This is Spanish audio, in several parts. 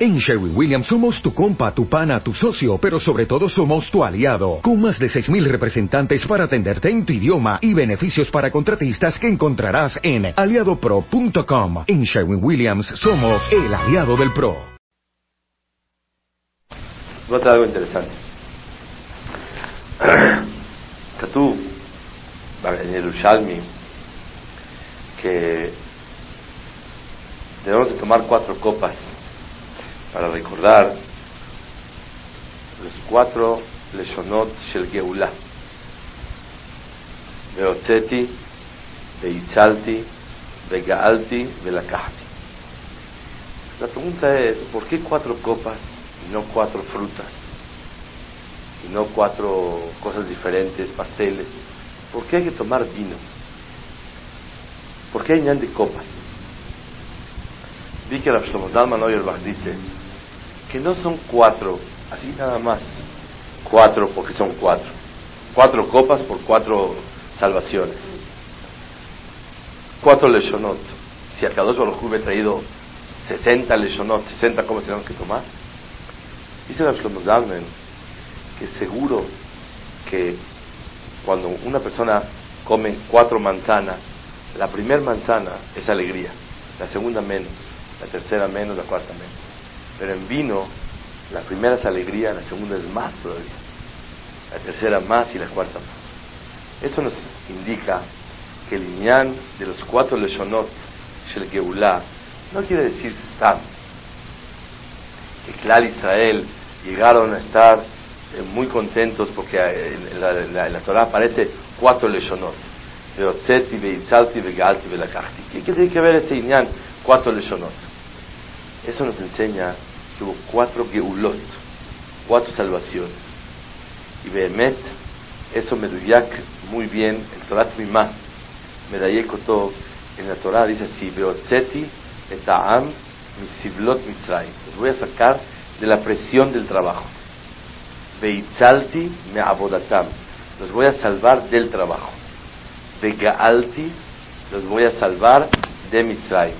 En Sherwin Williams somos tu compa, tu pana, tu socio, pero sobre todo somos tu aliado, con más de 6.000 representantes para atenderte en tu idioma y beneficios para contratistas que encontrarás en aliadopro.com. En Sherwin Williams somos el aliado del PRO. Voy a algo interesante. Tatú, en que debemos de tomar cuatro copas para recordar los cuatro Leshonot Shel Geulah. Veotzeti, Veichalti, Vegaalti, Velakahti. La pregunta es, ¿por qué cuatro copas y no cuatro frutas? Y no cuatro cosas diferentes, pasteles. ¿Por qué hay que tomar vino? ¿Por qué hay de copas? Vi que Shlomo Dalman Oyelbach dice que no son cuatro, así nada más, cuatro porque son cuatro. Cuatro copas por cuatro salvaciones. Cuatro leshonot. Si a Kadosh Baruj hubiera traído 60 leshonot, 60 copas tenemos que tomar. Dice Shlomo Dalman que seguro que cuando una persona come cuatro manzanas, la primera manzana es alegría, la segunda menos, la tercera menos, la cuarta menos. Pero en vino, la primera es alegría, la segunda es más todavía, la tercera más y la cuarta más. Eso nos indica que el iñán de los cuatro leshonot, Shel Geulah, no quiere decir Stam, que Clal Israel llegaron a estar eh, muy contentos porque eh, en la, en la, Torah aparece cuatro leshonot. ¿Qué tiene que ver este iñán? Cuatro leshonot. Eso nos enseña hubo cuatro geulot, cuatro salvaciones. Y Behemet, eso me duyak muy bien, el Torah Tmimah, me todo en la Torah dice así, Beotzeti eta'am misivlot mitzrayim. Los voy a sacar de la presión del trabajo. Beitzalti me abodatam. Los voy a salvar del trabajo. Begaalti, los voy a salvar de Mitzrayim.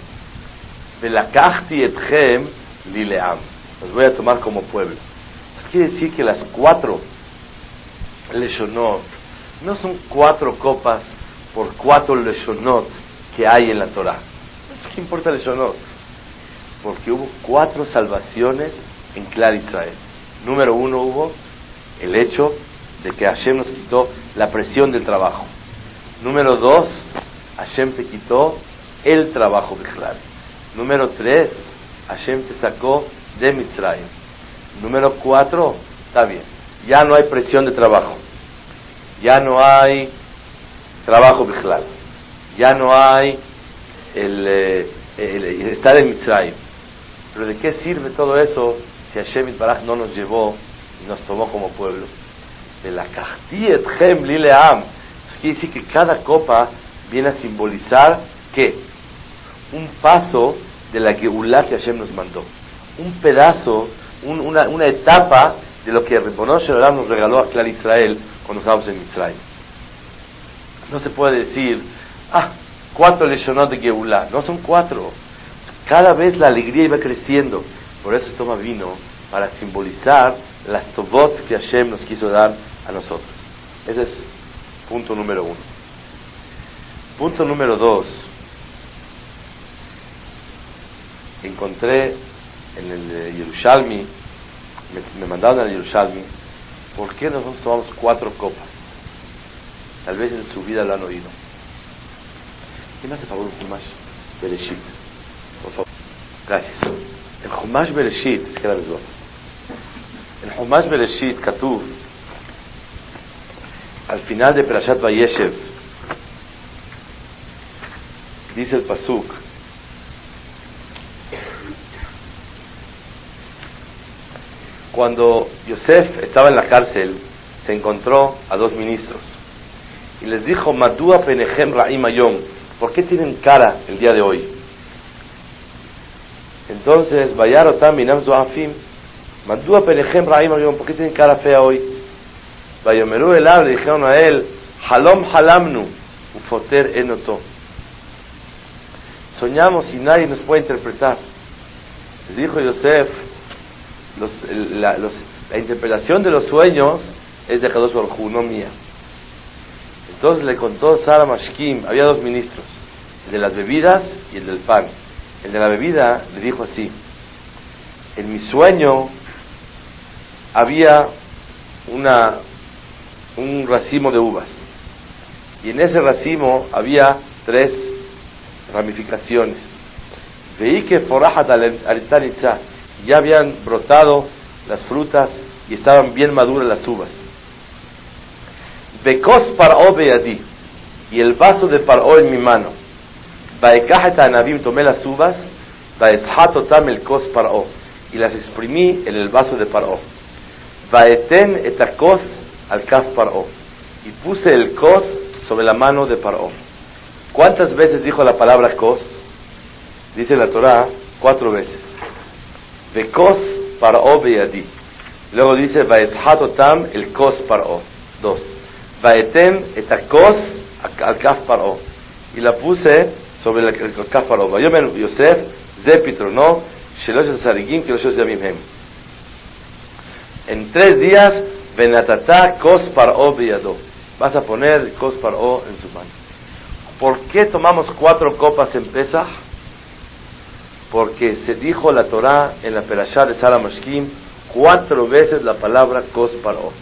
Velakachti etchem lileam. Los voy a tomar como pueblo. Eso quiere decir que las cuatro leshonot no son cuatro copas por cuatro leshonot que hay en la Torah. ¿Qué importa leshonot? Porque hubo cuatro salvaciones en Clar Israel. Número uno hubo el hecho de que Hashem nos quitó la presión del trabajo. Número dos, Hashem te quitó el trabajo Bichlal. Número tres, Hashem te sacó de Mitzrayim. Número cuatro, está bien, ya no hay presión de trabajo. Ya no hay trabajo Bichlal. Ya no hay el, eh, estar en Mitzrayim. Pero ¿de qué sirve todo eso si Hashem Baraj no nos llevó y nos tomó como pueblo? De la Kahtiet Hem Lileam quiere decir que cada copa viene a simbolizar ¿qué? Un paso de la Geulah que Hashem nos mandó. Un pedazo, una, una, etapa de lo que Rebonosh nos regaló a Clar Israel cuando estábamos en Mitzrayim. No se puede decir, ah, cuatro leshonot de Geulah. No son cuatro. Cada vez la alegría iba creciendo. Por eso toma vino, para simbolizar las tobot que Hashem nos quiso dar a nosotros. Ese es Punto número uno. Punto número dos. Encontré en el Yerushalmi, me, mandaron al Yerushalmi, ¿por qué nosotros tomamos cuatro copas? Tal vez en su vida lo han oído. ¿Quién hace favor un Humash Bereshit? Por favor. Gracias. El Humash Bereshit, es que la El Humash Bereshit, Katuv, al final de Perashat Vayeshev, dice el Pasuk, cuando Yosef estaba en la cárcel, se encontró a dos ministros y les dijo, Madua Penechem Ra'im ¿por qué tienen cara el día de hoy? Entonces, Vayarotam Minam Zoafim, Madua Penechem Ra'im ¿por qué tienen cara fea hoy? Vayomerú el le dijeron a él, Halom halamnu, ufoter enoto. Soñamos y nadie nos puede interpretar. Les dijo Yosef, la, interpretación de los sueños es de Kadosh Baruj no mía. Entonces le contó Sara Mashkim, había dos ministros, el de las bebidas y el del pan. El de la bebida le dijo así, en mi sueño había una, un racimo de uvas y en ese racimo había tres ramificaciones. Veí que forajat ya habían brotado las frutas y estaban bien maduras las uvas. Bekos paró beadí y el vaso de paró en mi mano. Baekajet anabim tomé las uvas, baeshatotam el kos paró y las exprimí en el vaso de paró. Baeten etakos al kaf paró y puse el kos sobre la mano de paró. ¿Cuántas veces dijo la palabra kos? Dice la Torah cuatro veces. Bekos paró beadí. Luego dice Vaeshatotam el kos paró. Dos. Vaetem etakos al kaf paró. Y la puse sobre el, el kaf paró. Vayomer Yosef ze pitrono shelosh sarigim kilosh yamim hem. En tres días venatata kos paró beadó. Vas a poner kos paró en su mano. ¿Por qué tomamos cuatro copas en Pesach? Porque se dijo la Torah en la Perashá de Sara Mashkim cuatro veces la palabra kos paró.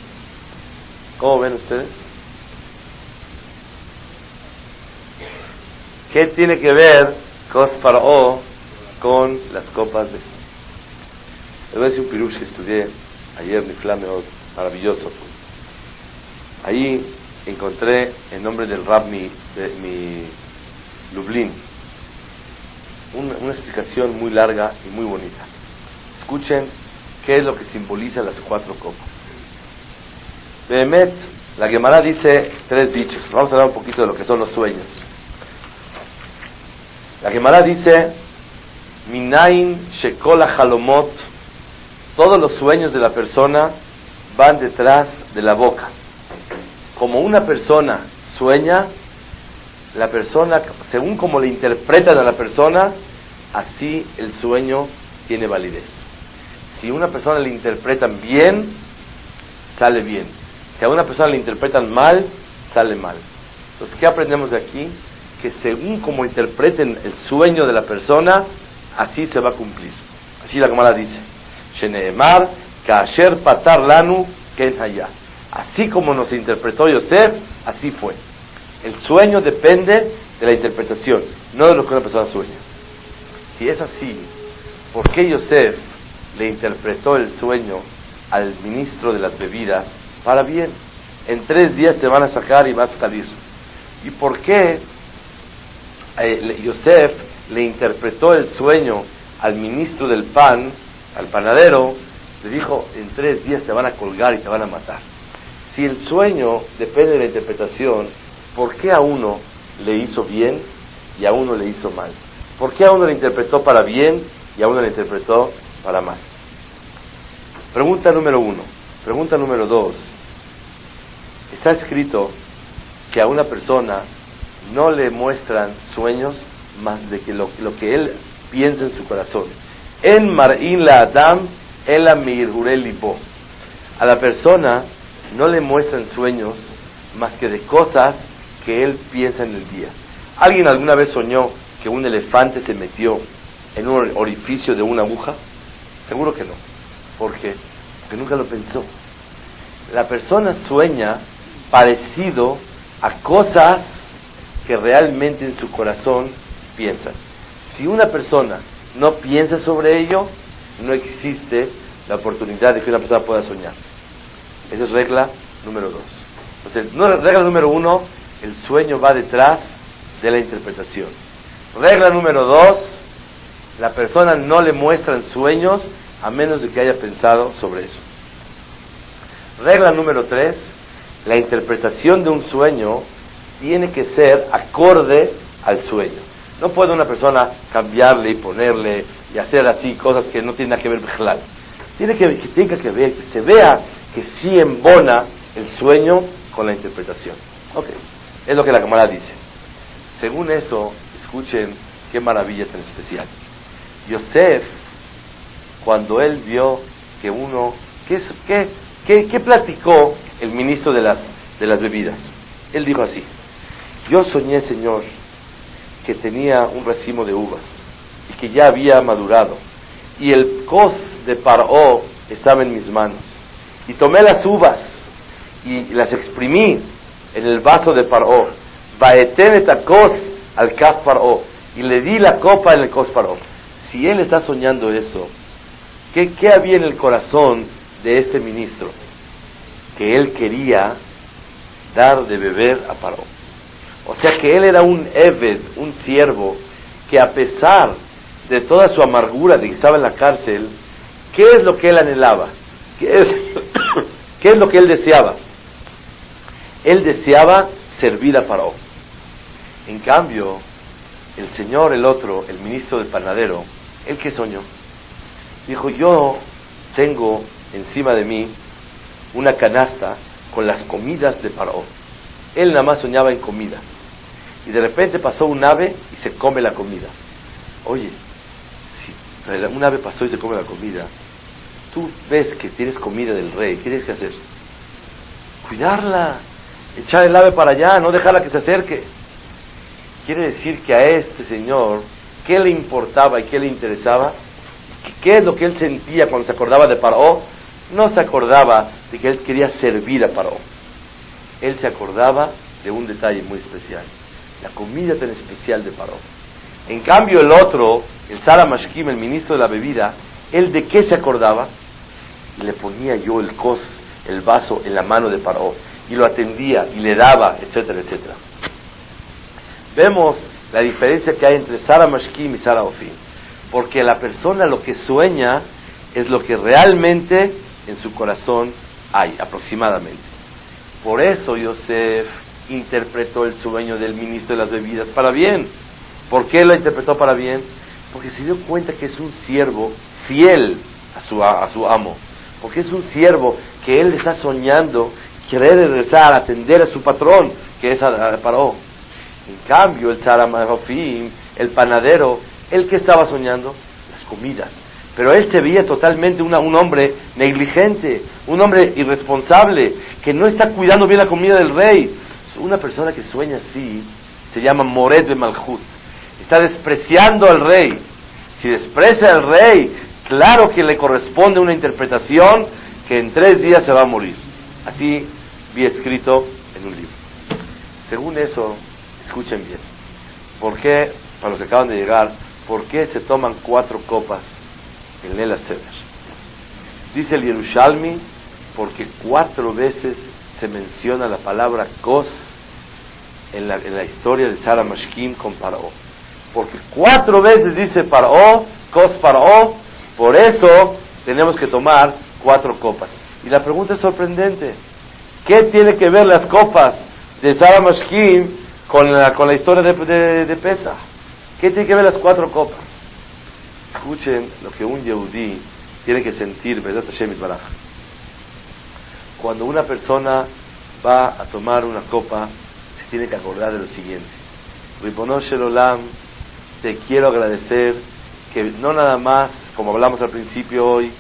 ¿Cómo ven ustedes? ¿Qué tiene que ver kos paró con las copas de Les un pirush que estudié ayer, mi flame maravilloso. Ahí encontré el nombre del rab mi, de, mi Lublin. Una, explicación muy larga y muy bonita. Escuchen qué es lo que simboliza las cuatro copas. Behemet, la Gemara dice tres dichos. Vamos a hablar un poquito de lo que son los sueños. La Gemara dice, Minain Shekola Halomot, todos los sueños de la persona van detrás de la boca como una persona sueña, la persona, según como le interpretan a la persona, así el sueño tiene validez. Si una persona le interpretan bien, sale bien. Si a una persona le interpretan mal, sale mal. Entonces, ¿qué aprendemos de aquí? Que según como interpreten el sueño de la persona, así se va a cumplir. Así la Gemara dice. Sheneemar, Kasher Patar Lanu, Ken. Así como nos interpretó Yosef, así fue. El sueño depende de la interpretación, no de lo que una persona sueña. Si es así, ¿por qué Yosef le interpretó el sueño al ministro de las bebidas para bien? En tres días te van a sacar y vas a salir. ¿Y por qué eh, Yosef le interpretó el sueño al ministro del pan, al panadero? Le dijo, en tres días te van a colgar y te van a matar. Si el sueño depende de la interpretación, ¿por qué a uno le hizo bien y a uno le hizo mal? ¿Por qué a uno le interpretó para bien y a uno le interpretó para mal? Pregunta número uno. Pregunta número dos. Está escrito que a una persona no le muestran sueños más de que lo, que él piensa en su corazón. En Mar'in la Adam, en la Mirhurelipo. A la persona no le muestran sueños más que de cosas que él piensa en el día. ¿Alguien alguna vez soñó que un elefante se metió en un orificio de una aguja? Seguro que no. ¿Por qué? Porque nunca lo pensó. La persona sueña parecido a cosas que realmente en su corazón piensa. Si una persona no piensa sobre ello, no existe la oportunidad de que una persona pueda soñar. Esa es regla número dos. Entonces, regla número uno, el sueño va detrás de la interpretación. Regla número dos, la persona no le muestra sueños a menos de que haya pensado sobre eso. Regla número tres, la interpretación de un sueño tiene que ser acorde al sueño. No puede una persona cambiarle y ponerle y hacer así cosas que no tienen nada que ver con Tiene que, que que ver, que se vea que sí embona el sueño con la interpretación. Ok, es lo que la cámara dice. Según eso, escuchen qué maravilla tan especial. Yosef, cuando él vio que uno, ¿qué, qué, qué, platicó el ministro de las, de las bebidas? Él dijo así, yo soñé, Señor, que tenía un racimo de uvas y que ya había madurado y el cos de Paró estaba en mis manos y tomé las uvas y las exprimí en el vaso de Paró, al Kaf Paró y le di la copa en el Kos Paró. Si él está soñando eso, ¿qué, ¿qué había en el corazón de este ministro? Que él quería dar de beber a Paró. O sea que él era un Eved, un siervo, que a pesar de toda su amargura de que estaba en la cárcel, ¿qué es lo que él anhelaba? ¿Qué es, ¿qué es lo que él deseaba? Él deseaba servir a Paró. En cambio, el señor, el otro, el ministro del panadero, ¿el que soñó? Dijo, yo tengo encima de mí una canasta con las comidas de Paró. Él nada más soñaba en comidas. Y de repente pasó un ave y se come la comida. Oye, si un ave pasó y se come la comida, tú ves que tienes comida del rey, ¿qué tienes que hacer? Cuidarla, echar el ave para allá, no dejarla que se acerque. Quiere decir que a este señor, ¿qué le importaba y qué le interesaba? ¿Qué es lo que él sentía cuando se acordaba de Paró? No se acordaba de que él quería servir a Paró. Él se acordaba de un detalle muy especial, la comida tan especial de Paró. En cambio el otro, el Sara Mashkim, el ministro de la bebida, él de qué se acordaba? Le ponía yo el cos, el vaso en la mano de Paró y lo atendía y le daba, etcétera, etcétera vemos la diferencia que hay entre Sara Mashkim y Sara Ofim. Porque la persona lo que sueña es lo que realmente en su corazón hay, aproximadamente. Por eso Yosef interpretó el sueño del ministro de las bebidas para bien. ¿Por qué lo interpretó para bien? Porque se dio cuenta que es un siervo fiel a su, a su amo. Porque es un siervo que él está soñando, quiere regresar atender a su patrón, que es a, a en cambio, el Saramafim, el panadero, el que estaba soñando, las comidas. Pero él se veía totalmente un hombre negligente, un hombre irresponsable, que no está cuidando bien la comida del rey. Una persona que sueña así se llama Mored de Malhut. Está despreciando al rey. Si desprecia al rey, claro que le corresponde una interpretación que en tres días se va a morir. Así vi escrito en un libro. Según eso, Escuchen bien. ¿Por qué, para los que acaban de llegar, por qué se toman cuatro copas en el Seder? Dice el Yerushalmi, porque cuatro veces se menciona la palabra kos en la, en la historia de Sara Mashkim con Paró. Porque cuatro veces dice Paró, kos Paró, por eso tenemos que tomar cuatro copas. Y la pregunta es sorprendente. ¿Qué tiene que ver las copas de Sara Mashkim con la, historia de, de, Pesa. ¿Qué tiene que ver las cuatro copas? Escuchen lo que un Yehudí tiene que sentir, ¿verdad? Cuando una persona va a tomar una copa, se tiene que acordar de lo siguiente. Ribonosh Olam, te quiero agradecer que no nada más, como hablamos al principio hoy,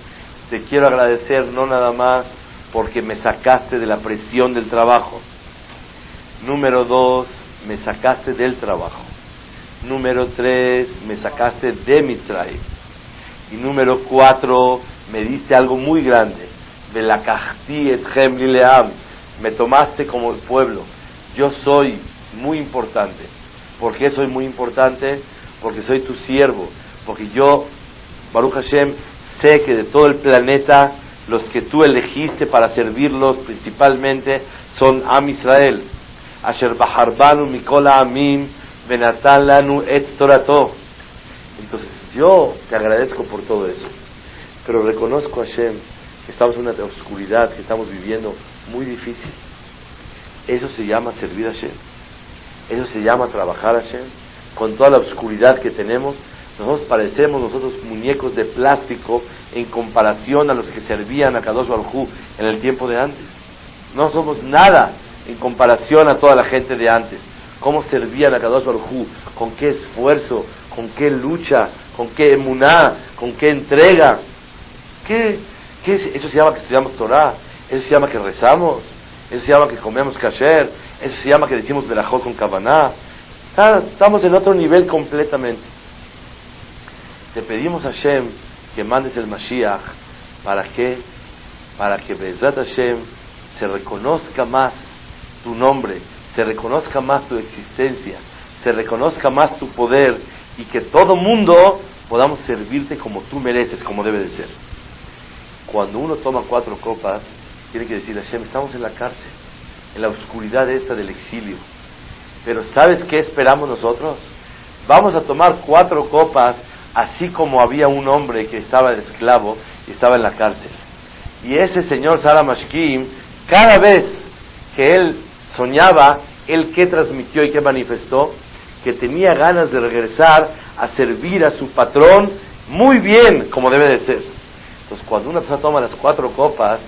te quiero agradecer no nada más porque me sacaste de la presión del trabajo. Número dos, me sacaste del trabajo. Número tres, me sacaste de mi traje. Y número cuatro, me diste algo muy grande. Me tomaste como el pueblo. Yo soy muy importante. ¿Por qué soy muy importante? Porque soy tu siervo. Porque yo, Baruch Hashem, sé que de todo el planeta, los que tú elegiste para servirlos principalmente son Am Israel asher baharbanu mikola amim benatan lanu et torato. Entonces, yo te agradezco por todo eso, pero reconozco a Hashem que estamos en una oscuridad, que estamos viviendo muy difícil. Eso se llama servir a Hashem. Eso se llama trabajar a Hashem. Con toda la oscuridad que tenemos, nosotros parecemos nosotros muñecos de plástico en comparación a los que servían a Kadosh Baruj en el tiempo de antes. No somos nada en comparación a toda la gente de antes. Cómo servían a Kadosh Baruj con qué esfuerzo, con qué lucha, con qué emuná, con qué entrega. ¿Qué, ¿Qué es? Eso se llama que estudiamos Torah, eso se llama que rezamos, eso se llama que comemos kasher, eso se llama que decimos Berajot con Kavaná. Estamos en otro nivel completamente. Te pedimos a Hashem que mandes el Mashiach para que, para que Bezat Hashem se reconozca más tu nombre, se reconozca más tu existencia, se reconozca más tu poder y que todo mundo podamos servirte como tú mereces, como debe de ser. Cuando uno toma cuatro copas, tiene que decir, Hashem, estamos en la cárcel, en la oscuridad esta del exilio. Pero ¿sabes qué esperamos nosotros? Vamos a tomar cuatro copas, así como había un hombre que estaba esclavo y estaba en la cárcel. Y ese señor Sara Mashkim, cada vez que él soñaba, él qué transmitió y qué manifestó, que tenía ganas de regresar a servir a su patrón muy bien, como debe de ser. Entonces, cuando una persona toma las cuatro copas,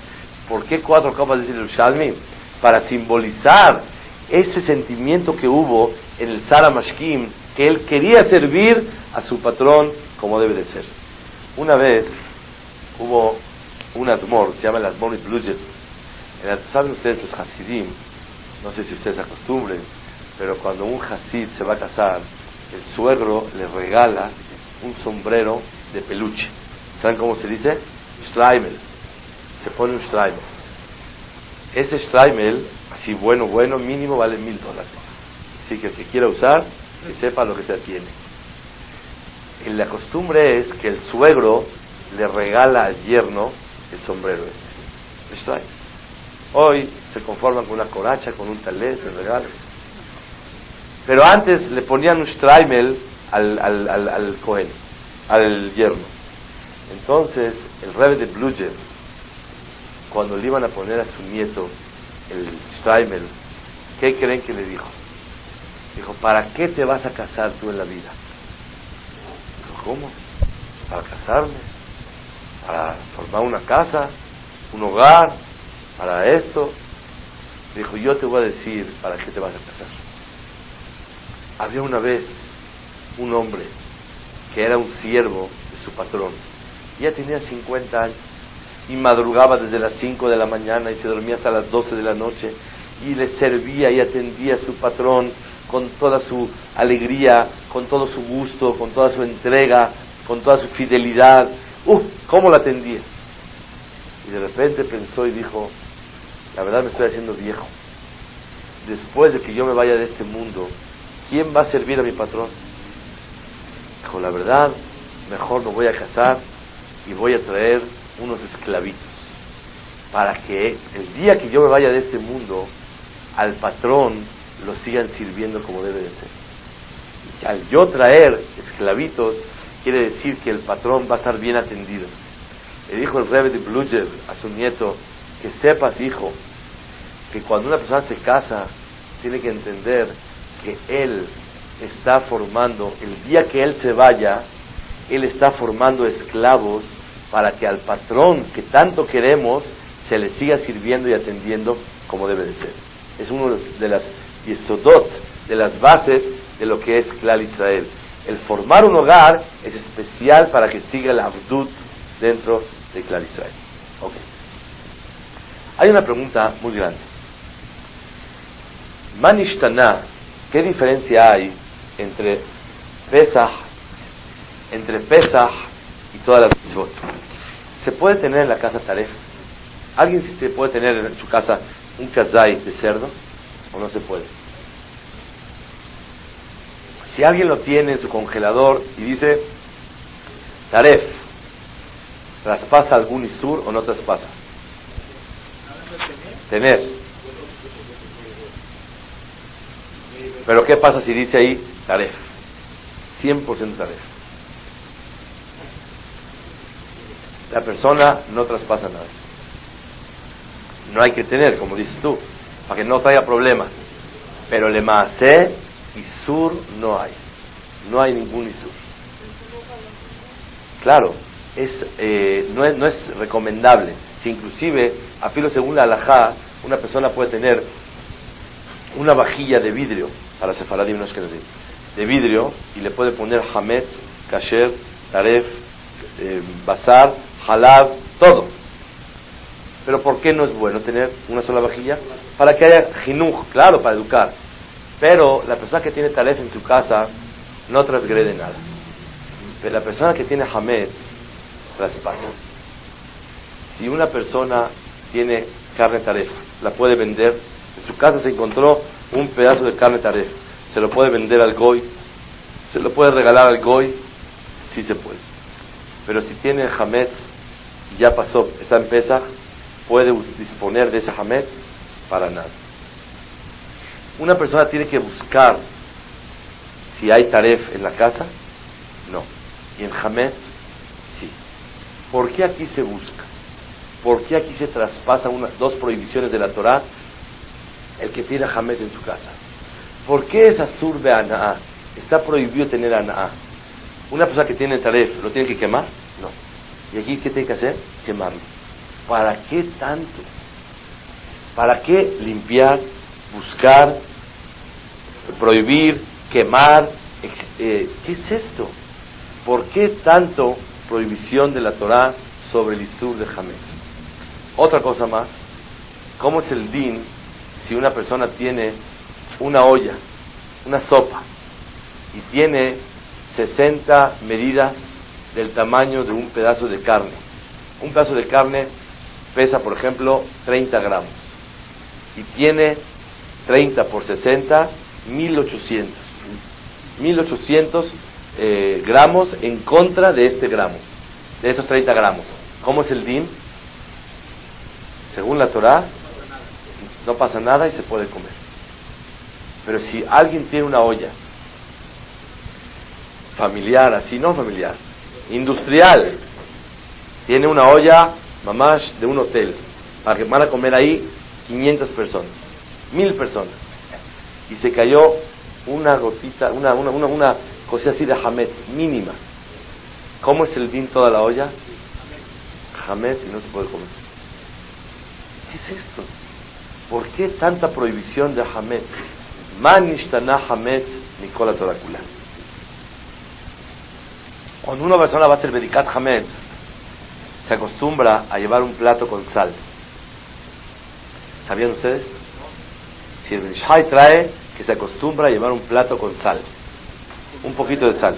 ¿por qué cuatro copas? Dice el Shalmi, para simbolizar ese sentimiento que hubo en el Sara Mashkim, que él quería servir a su patrón como debe de ser. Una vez hubo un admor, se llama el Admor Iblujet. ¿Saben ustedes los Hasidim? No sé si ustedes acostumbren, pero cuando un Hasid se va a casar, el suegro le regala un sombrero de peluche. ¿Saben cómo se dice? Schleimel. Se pone un Schleimel. Ese Schleimel, así bueno, bueno, mínimo vale mil dólares. Así que el que quiera usar, que sepa lo que se tiene. Y la costumbre es que el suegro le regala al yerno el sombrero este. Hoy se conforman con una coracha, con un talé, se regalan. Pero antes le ponían un Streimel al, al, al, Cohen, al yerno. Entonces, el rebe de Bluger, cuando le iban a poner a su nieto el Streimel, ¿qué creen que le dijo? Dijo, ¿para qué te vas a casar tú en la vida? Dijo, ¿cómo? Para casarme, para formar una casa, un hogar, para esto. Dijo, yo te voy a decir para qué te vas a casar. Había una vez un hombre que era un siervo de su patrón ya tenía 50 años y madrugaba desde las 5 de la mañana y se dormía hasta las 12 de la noche y le servía y atendía a su patrón con toda su alegría, con todo su gusto, con toda su entrega, con toda su fidelidad. ¡Uf! ¿Cómo la atendía? Y de repente pensó y dijo, la verdad me estoy haciendo viejo. Después de que yo me vaya de este mundo, ¿quién va a servir a mi patrón? Dijo, la verdad, mejor me voy a casar y voy a traer unos esclavitos para que el día que yo me vaya de este mundo, al patrón lo sigan sirviendo como debe de ser. Al yo traer esclavitos, quiere decir que el patrón va a estar bien atendido. Le dijo el rebe de Bluger a su nieto, que sepas, hijo, que cuando una persona se casa, tiene que entender que él está formando, el día que él se vaya, él está formando esclavos para que al patrón que tanto queremos se le siga sirviendo y atendiendo como debe de ser. Es uno de las yesodot, de las bases de lo que es Klal Israel. El formar un hogar es especial para que siga la abdut dentro de Klal Israel. Okay. Hay una pregunta muy grande. Manishtana, ¿qué diferencia hay entre Pesach, entre Pesach y todas las mitzvot. ¿Se puede tener en la casa taref? ¿Alguien se puede tener en su casa un kazai de cerdo o no se puede? Si alguien lo tiene en su congelador y dice taref, ¿traspasa algún isur o no traspasa? Tener. Pero ¿qué pasa si dice ahí taref? 100% taref. la persona no traspasa nada. No hay que tener, como dices tú, para que no traiga problemas. Pero le maase y sur no hay. No hay ningún isur. Claro, es, eh, no, es, no es recomendable. Si inclusive, a filo según la alajá, una persona puede tener una vajilla de vidrio, para Sefaradim que de vidrio, y le puede poner hametz, kasher, taref, eh, bazar, halab, todo. Pero ¿por qué no es bueno tener una sola vajilla? Para que haya jinuj, claro, para educar. Pero la persona que tiene talef en su casa no transgrede nada. Pero la persona que tiene hametz traspasa. Si una persona tiene carne taref, la puede vender. En su casa se encontró un pedazo de carne taref. Se lo puede vender al goy, se lo puede regalar al goy, sí se puede. Pero si tiene hametz, ya pasó, está en pesa, puede disponer de ese hametz para nada. Una persona tiene que buscar si hay taref en la casa, no. Y en hametz, sí. ¿Por qué aquí se busca? ¿Por qué aquí se traspasa una, dos prohibiciones de la Torah? El que tiene Hametz en su casa. ¿Por qué es Azur de Ana'a? Está prohibido tener Ana'a. Una persona que tiene Taref, ¿lo tiene que quemar? No. ¿Y aquí qué tiene que hacer? Quemarlo. ¿Para qué tanto? ¿Para qué limpiar, buscar, prohibir, quemar? Eh, ¿Qué es esto? ¿Por qué tanto prohibición de la Torah sobre el Isur de Hametz? Otra cosa más, ¿cómo es el din si una persona tiene una olla, una sopa, y tiene 60 medidas del tamaño de un pedazo de carne? Un pedazo de carne pesa, por ejemplo, 30 gramos, y tiene 30 por 60, 1800. 1800 eh, gramos en contra de este gramo, de esos 30 gramos. ¿Cómo es el din? según la Torah, no pasa nada y se puede comer. Pero si alguien tiene una olla familiar, así no familiar, industrial, tiene una olla mamás de un hotel, para que van a comer ahí 500 personas, mil personas, y se cayó una gotita, una, una, una, cosa así de jamet, mínima. ¿Cómo es el din toda la olla? Jamet y no se puede comer. ¿Qué es esto? ¿Por qué tanta prohibición de Hametz? Manishtana Hametz Nicola Torakula. Cuando una persona va a hacer Bedikat Hametz, se acostumbra a llevar un plato con sal. ¿Sabían ustedes? Si el Benishai trae que se acostumbra a llevar un plato con sal, un poquito de sal,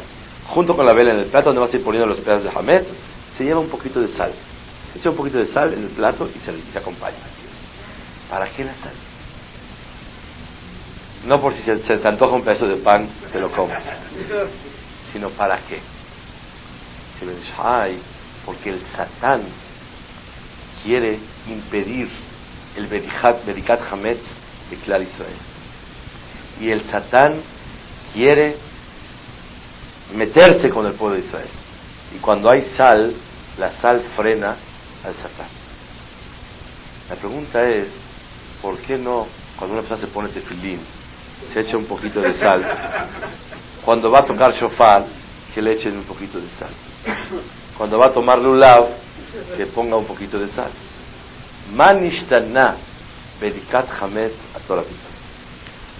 junto con la vela en el plato donde vas a ir poniendo los pedazos de Hametz, se lleva un poquito de sal echa un poquito de sal en el plato y se, se acompaña. ¿Para qué la sal? No por si se, te antoja un pedazo de pan, te lo comes, sino para qué. Si lo ay, porque el Satán quiere impedir el Berikat Hametz de Clar Israel. Y el Satán quiere meterse con el pueblo de Israel. Y cuando hay sal, la sal frena al Satán. La pregunta es, ¿por qué no cuando una persona se pone tefilín, se echa un poquito de sal? Cuando va a tocar shofar, que le echen un poquito de sal. Cuando va a tomar lulav, que ponga un poquito de sal. Manishtana bedikat hamet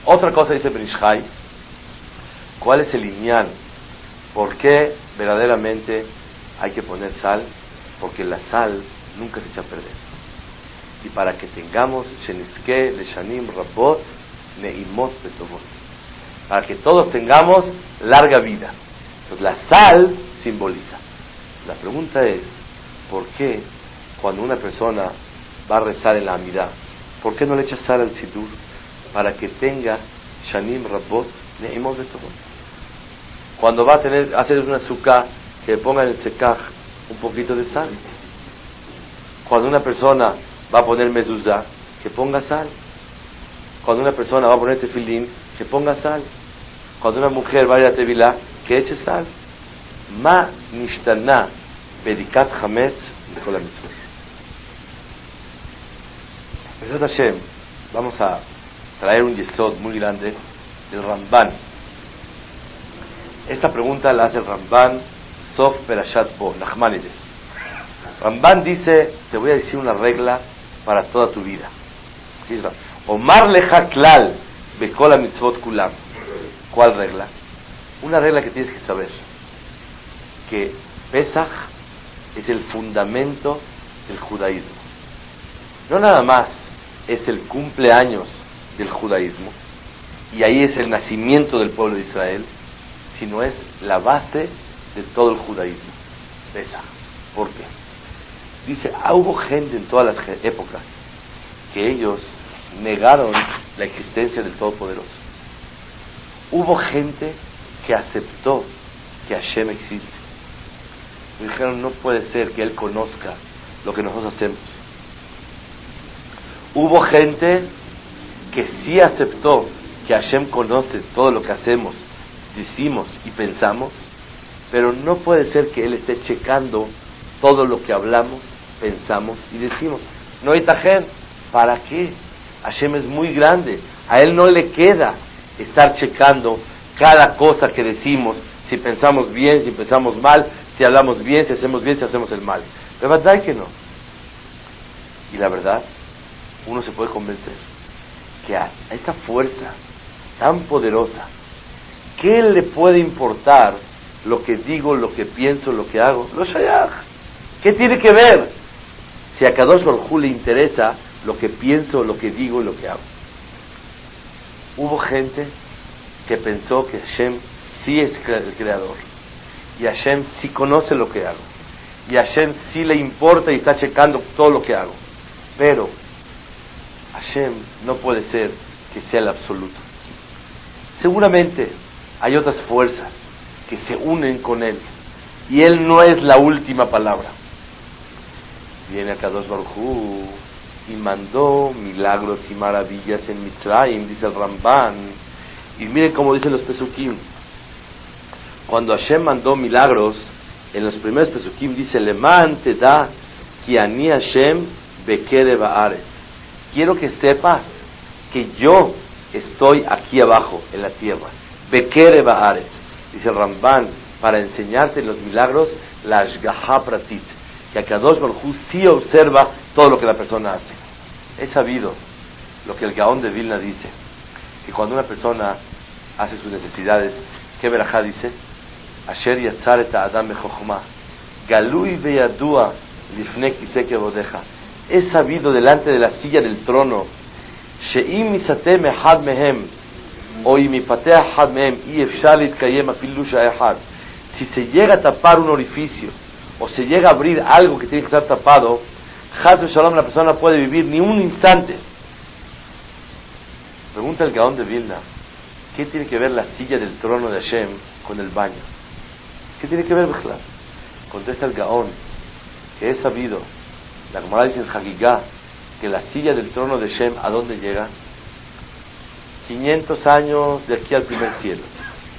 Otra cosa dice Benishai, ¿cuál es el lineal? ¿Por qué verdaderamente hay que poner sal porque la sal nunca se echa a perder. Y para que tengamos Sheniske, Leshanim, Rabot, Neimot, Betovot. Para que todos tengamos larga vida. Entonces la sal simboliza. La pregunta es, ¿por qué cuando una persona va a rezar en la amidad, ¿por qué no le echa sal al sidur? Para que tenga Shanim, Rabot, Neimot, Betovot. Cuando va a tener, hacer una azúcar, que ponga en el secaj un poquito de sal. Cuando una persona va a poner mezuzá, que ponga sal. Cuando una persona va a poner tefilín, que ponga sal. Cuando una mujer va a ir a tevilá, que eche sal. Ma nishtana bedikat hametz con la mitzvah. Hashem, vamos a traer un yesod muy grande del Ramban. Esta pregunta la hace el Ramban Sof Perashat Bo, Nachmanides. Ramban dice, te voy a decir una regla para toda tu vida. Omar leja klal bekola mitzvot kulam. ¿Cuál regla? Una regla que tienes que saber. Que Pesach es el fundamento del judaísmo. no nada más es el cumpleaños del judaísmo, y ahí es el nacimiento del pueblo de Israel, sino es la base de todo el judaísmo. Esa. ¿Por qué? Dice, ah, hubo gente en todas las épocas que ellos negaron la existencia del Todopoderoso. Hubo gente que aceptó que Hashem existe. Dijeron, no puede ser que Él conozca lo que nosotros hacemos. Hubo gente que sí aceptó que Hashem conoce todo lo que hacemos, decimos y pensamos, pero no puede ser que Él esté checando todo lo que hablamos, pensamos y decimos. No hay tajen, ¿para qué? Hashem es muy grande, a Él no le queda estar checando cada cosa que decimos, si pensamos bien, si pensamos mal, si hablamos bien, si hacemos bien, si hacemos el mal. La verdad que no. Y la verdad, uno se puede convencer que a esta fuerza tan poderosa, ¿qué le puede importar lo que digo, lo que pienso, lo que hago? Lo shayach. ¿Qué tiene que ver? Si a Kadosh Baruj le interesa lo que pienso, lo que digo y lo que hago. Hubo gente que pensó que Hashem sí es el creador y Hashem sí conoce lo que hago y Hashem sí le importa y está checando todo lo que hago. Pero Hashem no puede ser que sea el absoluto. Seguramente hay otras fuerzas que se unen con Él y Él no es la última palabra. Viene a Kadosh Baruj y mandó milagros y maravillas en Mitzrayim, dice el Ramban. Y miren cómo dicen los Pesukim. Cuando Hashem mandó milagros, en los primeros Pesukim dice, Leman te da ki ani Hashem bekere Quiero que sepas que yo estoy aquí abajo, en la tierra. Bekere ba'aret. Dice el Ramban, para enseñarte los milagros, la Ashgaha Pratit. Que Akadosh Baruj sí observa todo lo que la persona hace. He sabido lo que el Gaón de Vilna dice, que cuando una persona hace sus necesidades, ¿qué verajá dice? Asher et Adam galui beyadua lifne kiseke bodeja. He sabido delante de la silla del trono. Si se llega a tapar un orificio, o se llega a abrir algo que tiene que estar tapado, la persona no puede vivir ni un instante. Pregunta el Gaón de Vilna, ¿qué tiene que ver la silla del trono de Hashem con el baño? ¿Qué tiene que ver, Bejla? Contesta el Gaón, que es sabido, la Gemara dice en Hagigah, que la silla del trono de Hashem, ¿a dónde llega? 500 años de aquí al primer cielo.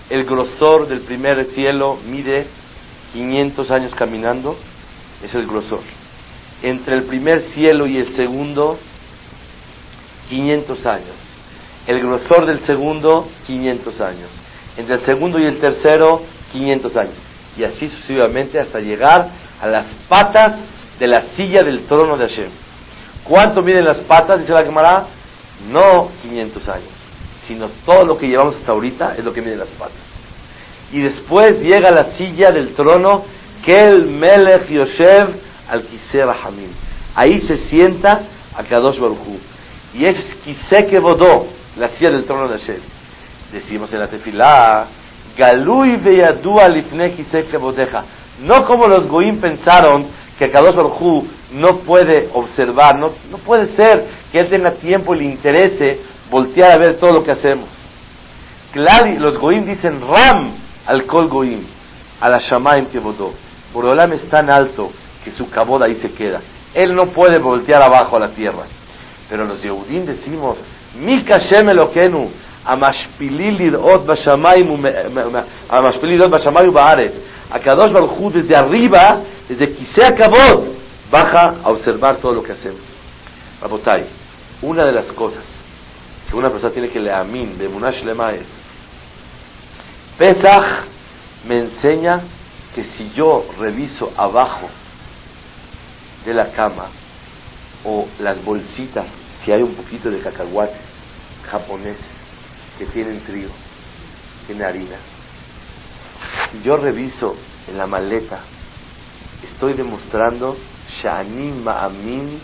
El grosor del primer cielo mide 500 años caminando, es el grosor entre el primer cielo y el segundo 500 años. El grosor del segundo 500 años. Entre el segundo y el tercero 500 años. Y así sucesivamente hasta llegar a las patas de la silla del trono de Hashem. ¿Cuánto miden las patas? Dice la Gemara. No 500 años, sino todo lo que llevamos hasta ahorita es lo que miden las patas. Y después llega la silla del trono, que el Melech Yoshev al Kiseh Rahamim. Ahí se sienta a Kadosh Baruchu. Y es Kiseh que bodó, la silla del trono de Hashem. Decimos en la tefilá, Galui veyadua lifne Kiseh que bodeja. No como los goim pensaron que Kadosh Baruchu no puede observar, no, no puede ser que él tenga tiempo y le interese voltear a ver todo lo que hacemos. Claro, los goim dicen Ram al Kol goim, a la Shamaim que bodó. Borolam es tan alto que su caboda ahí se queda. Él no puede voltear abajo a la tierra. Pero los Yehudim decimos, Mi Kashem Elokenu, Amashpililid Ot Bashamayim Bashamayim Baares. A Kadosh Baruj desde arriba, desde Kisea Kabod, baja a observar todo lo que hacemos. Rabotai, una de las cosas que una persona tiene que le amin de Munash Lema es Pesach me enseña que si yo reviso abajo de la cama o las bolsitas, si hay un poquito de cacahuate japonés que tienen trigo, tiene harina. Si yo reviso en la maleta, estoy demostrando Shani Ma'amin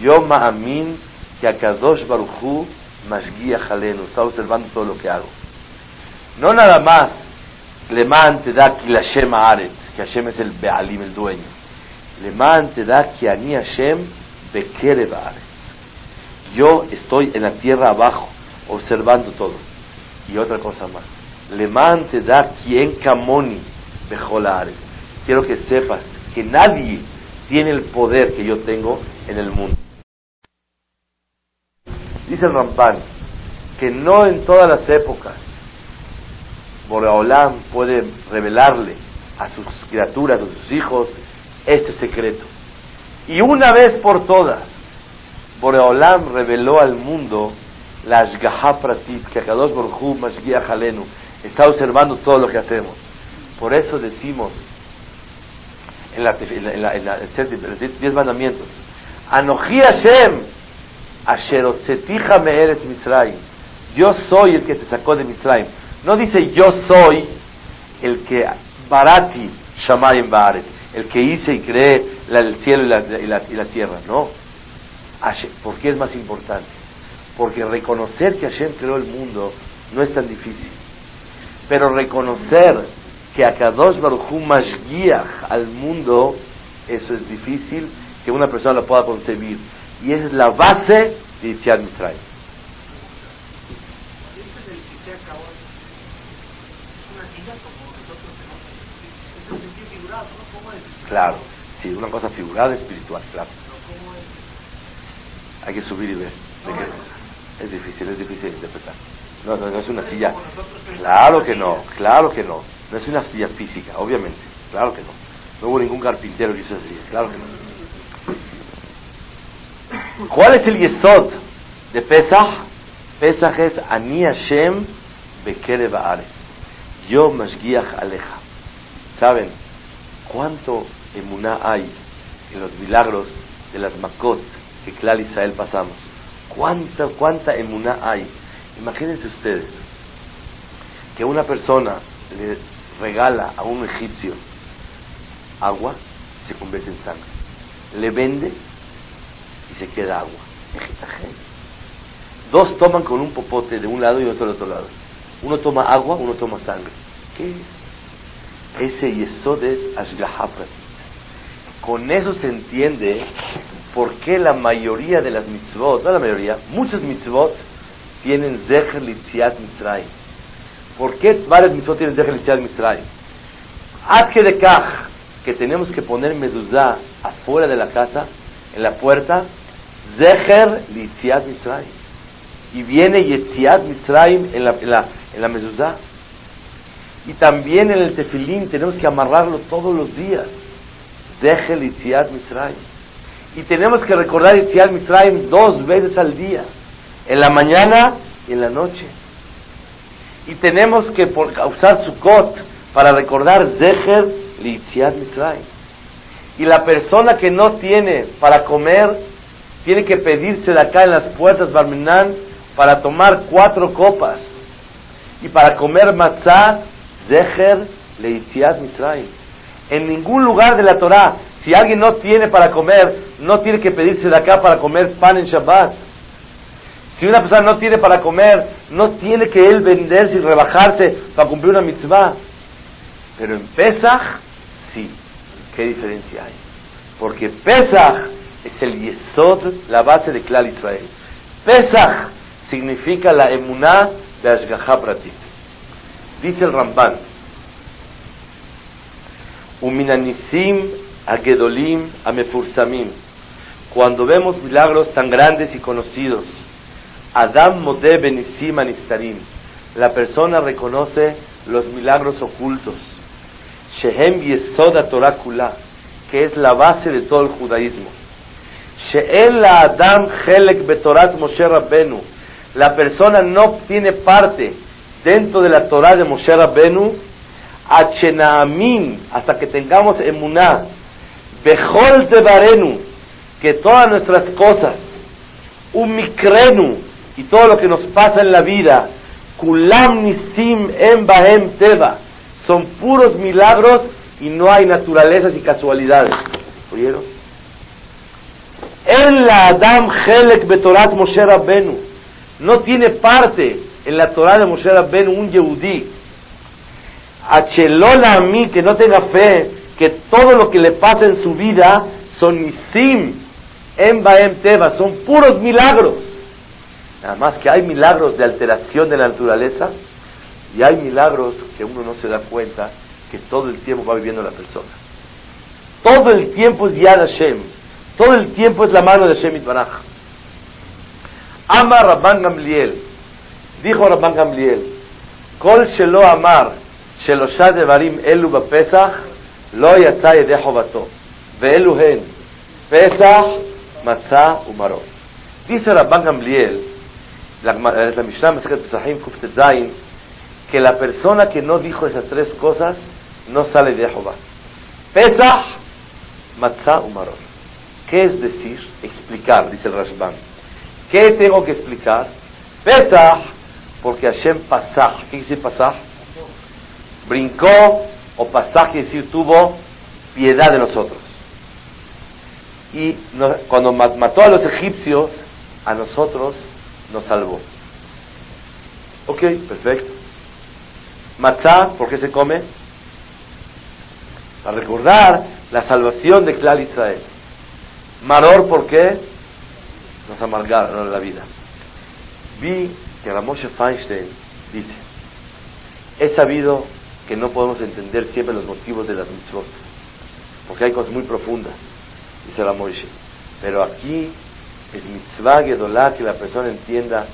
Yo Ma'amin que a Kadosh Baruchu Mashgiach Alenu. Está observando todo lo que hago. No nada más Leman te da que Hashem Aretz, que Hashem es el Bealim, el dueño. Leman te da que Ani Hashem Bekere Aretz. Yo estoy en la tierra abajo, observando todo. Y otra cosa más. Leman te da quien Kamoni Bejolares. Quiero que sepas que nadie tiene el poder que yo tengo en el mundo. Dice el Rampan que no en todas las épocas Boraolam puede revelarle a sus criaturas, a sus hijos, este secreto. Y una vez por todas, Boreolam reveló al mundo la Ashgaha Pratit, que Akadosh Borjú Mashgiach Está observando todo lo que hacemos. Por eso decimos en, la, en, la, en, los diez mandamientos, Anoji Hashem, Asherosetija Me'eretz Mitzrayim. Yo soy el que te sacó de Mitzrayim. No dice yo soy el que barati shamayim baaret, el que hice y creé el cielo y la, y la, tierra. No. ¿Por qué es más importante? Porque reconocer que Hashem creó el mundo no es tan difícil. Pero reconocer que Akadosh Baruch Hu mashgiach al mundo, eso es difícil que una persona lo pueda concebir. Y es la base de Yitziat Mitzrayim. Claro, sí, una cosa figurada espiritual, claro. Hay que subir y ver. Es difícil, es difícil de interpretar. No, no, no es una silla. Claro que no, claro que no. No es una silla física, obviamente. Claro que no. No hubo ningún carpintero que hizo esa silla, claro que no. ¿Cuál es el yesod de Pesach? Pesach es Ani Hashem Bekere Yo Mashgiach Aleja. ¿Saben cuánto emuná hay en los milagros de las Makot que Clal Israel pasamos? ¿Cuánta, cuánta emuná hay? Imagínense ustedes que una persona le regala a un egipcio agua se convierte en sangre. Le vende y se queda agua. Dos toman con un popote de un lado y otro del otro lado. Uno toma agua, uno toma sangre. ¿Qué es? Ese yesod es Con eso se entiende por qué la mayoría de las mitzvot, no la mayoría, muchas mitzvot tienen Zecher Litziat Mitzrayim. ¿Por qué varias mitzvot Zecher Litziat Mitzrayim? Ad que de kaj, que tenemos que poner mezuzá afuera de la casa, en la puerta, Zecher Litziat Mitzrayim. Y viene Yetziat Mitzrayim en la, en la, en la mezuzá. Y también en el tefilín tenemos que amarrarlo todos los días. Zecher Litziat Mitzrayim. Y tenemos que recordar Yetziat Mitzrayim dos veces al día. En la mañana y en la noche. Y tenemos que usar Sukkot para recordar Zecher Litziat Mitzrayim. Y la persona que no tiene para comer tiene que pedirse de acá en las puertas Barminan para tomar cuatro copas y para comer matzah, zecher, leitziat mitzrayim. En ningún lugar de la Torah, si alguien no tiene para comer, no tiene que pedirse de acá para comer pan en Shabbat. Si una persona no tiene para comer, no tiene que él venderse y rebajarse para cumplir una mitzvah. Pero en Pesach, sí. ¿Qué diferencia hay? Porque Pesach es el Yesod, la base de Klal Israel. Pesach significa la emuná de Ashgaha Pratit. Dice el Ramban, Uminanisim agedolim amefursamim. Cuando vemos milagros tan grandes y conocidos, Adam mode benisim anistarim. La persona reconoce los milagros ocultos. Shehem Yesod Torah Kula, que es la base de todo el judaísmo. la Adam Helek Betorat Moshe Rabbenu. La persona no tiene parte dentro de la Torah de Moshe Rabbenu hasta que tengamos emuná, Bechol Tebarenu, que todas nuestras cosas, Umikrenu, y todo lo que nos pasa en la vida, Kulam Nisim Em Bahem Teva, son puros milagros y no hay naturalezas y casualidades. ¿Oyeron? En la Adam Helek Betorat Moshe Rabbenu. No tiene parte en la Torah de Moshe Rabbenu un Yehudí. Achelola a mí que no tenga fe que todo lo que le pasa en su vida son nisim, en Baem Teva, son puros milagros. Nada más que hay milagros de alteración de la naturaleza y hay milagros que uno no se da cuenta que todo el tiempo va viviendo la persona. Todo el tiempo es Yad Hashem. Todo el tiempo es la mano de Hashem Baraj. Ama Rabban Gamliel. Dijo Rabban Gamliel. Kol shelo amar shelosha devarim elu bapesach lo hen. Pesach, matzah umarot. Dice Rabban Gamliel la, la Mishnah Masechet Pesachim Kuftet que la persona que no dijo esas tres cosas no sale de Jehová. Pesach, Matzah Umaror. ¿Qué es decir? Explicar, dice el Rashban. ¿Qué tengo que explicar? Pesach, porque Hashem Pasach. ¿Qué quiere decir? Brincó, o Pasach quiere decir tuvo piedad de nosotros. Y cuando mató a los egipcios, a nosotros nos salvó. Ok, perfecto. Matzah, ¿por qué se come? Para recordar la salvación de Clal Israel. Maror, ¿por qué? Nos amargaron la vida. Vi que Ramoshe Feinstein dice, he sabido que no podemos entender siempre los motivos de las mitzvot, porque hay cosas muy profundas, dice Ramoshe. Pero aquí es mitzvah gedolá que la persona entienda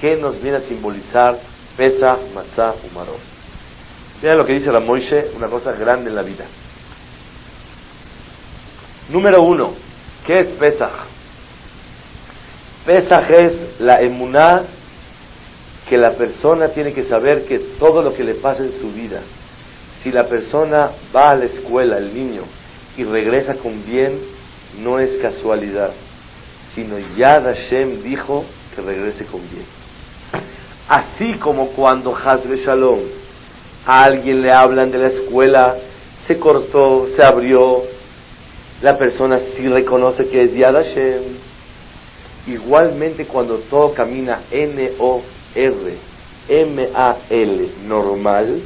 qué nos viene a simbolizar Pesach, Matzah u Maror. Vean lo que dice la Moishe, una cosa grande en la vida. Número uno, ¿qué es Pesach? Pesach es la emuná que la persona tiene que saber que todo lo que le pasa en su vida, si la persona va a la escuela, el niño, y regresa con bien, no es casualidad, sino Yad Hashem dijo que regrese con bien. Así como cuando Hazbe Shalom a alguien le hablan de la escuela, se cortó, se abrió, la persona sí reconoce que es Yad Hashem. Igualmente cuando todo camina N-O-R, M-A-L, normal,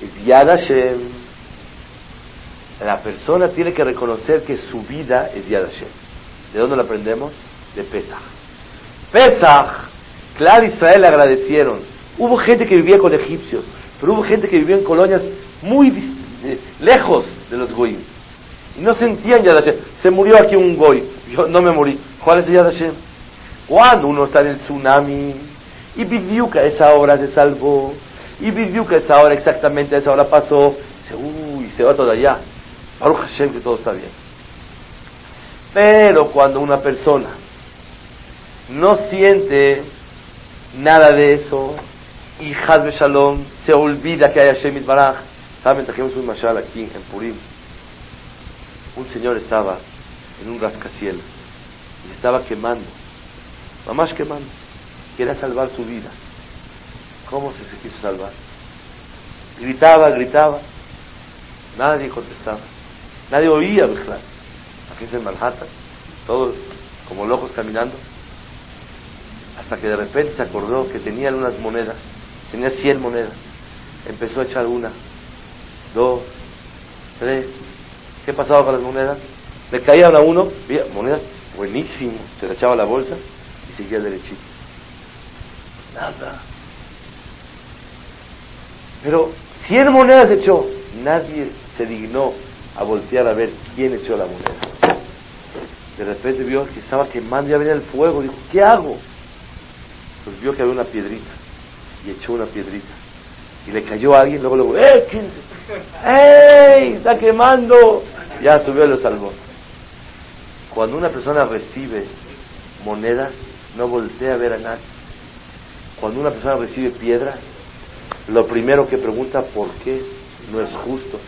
es Yad Hashem. La persona tiene que reconocer que su vida es Yad Hashem. ¿De dónde lo aprendemos? De Pesach. Pesach, claro, Israel le agradecieron. Hubo gente que vivía con egipcios, pero hubo gente que vivió en colonias muy eh, lejos de los goyim. Y no sentían Yad Hashem. Se murió aquí un goy. Yo no me morí. ¿Cuál es Yad Hashem? Cuando uno está en el tsunami y vivió que a esa hora se salvó y vivió que a esa hora exactamente a esa hora pasó, dice, uy, se va todo allá. Baruch Hashem que todo está bien. Pero cuando una persona no siente nada de eso y Hazbe Shalom se olvida que hay Hashem Baraj, saben, trajimos un mashal aquí en Purim. Un señor estaba en un rascacielos y estaba quemando, mamás quemando, quería salvar su vida. ¿Cómo se, quiso salvar? Gritaba, gritaba, nadie contestaba, nadie oía, Bejlán en Manhattan, todos como locos caminando, hasta que de repente se acordó que tenían unas monedas, tenía 100 monedas, empezó a echar una, dos, tres, ¿qué pasaba con las monedas? Le caían a uno, monedas buenísimo, se le echaba la bolsa y seguía derechito. Nada. Pero 100 monedas echó, nadie se dignó a voltear a ver quién echó la moneda. De repente vio que estaba quemando, ya venía el fuego. Dijo, ¿qué hago? Pues vio que había una piedrita y echó una piedrita. Y le cayó a alguien, luego luego, ¡eh! ¿quién ¡Ey! ¡Está quemando! Ya subió y lo salvó. Cuando una persona recibe monedas, no voltea a ver a nadie. Cuando una persona recibe piedras, lo primero que pregunta, ¿por qué no es justo?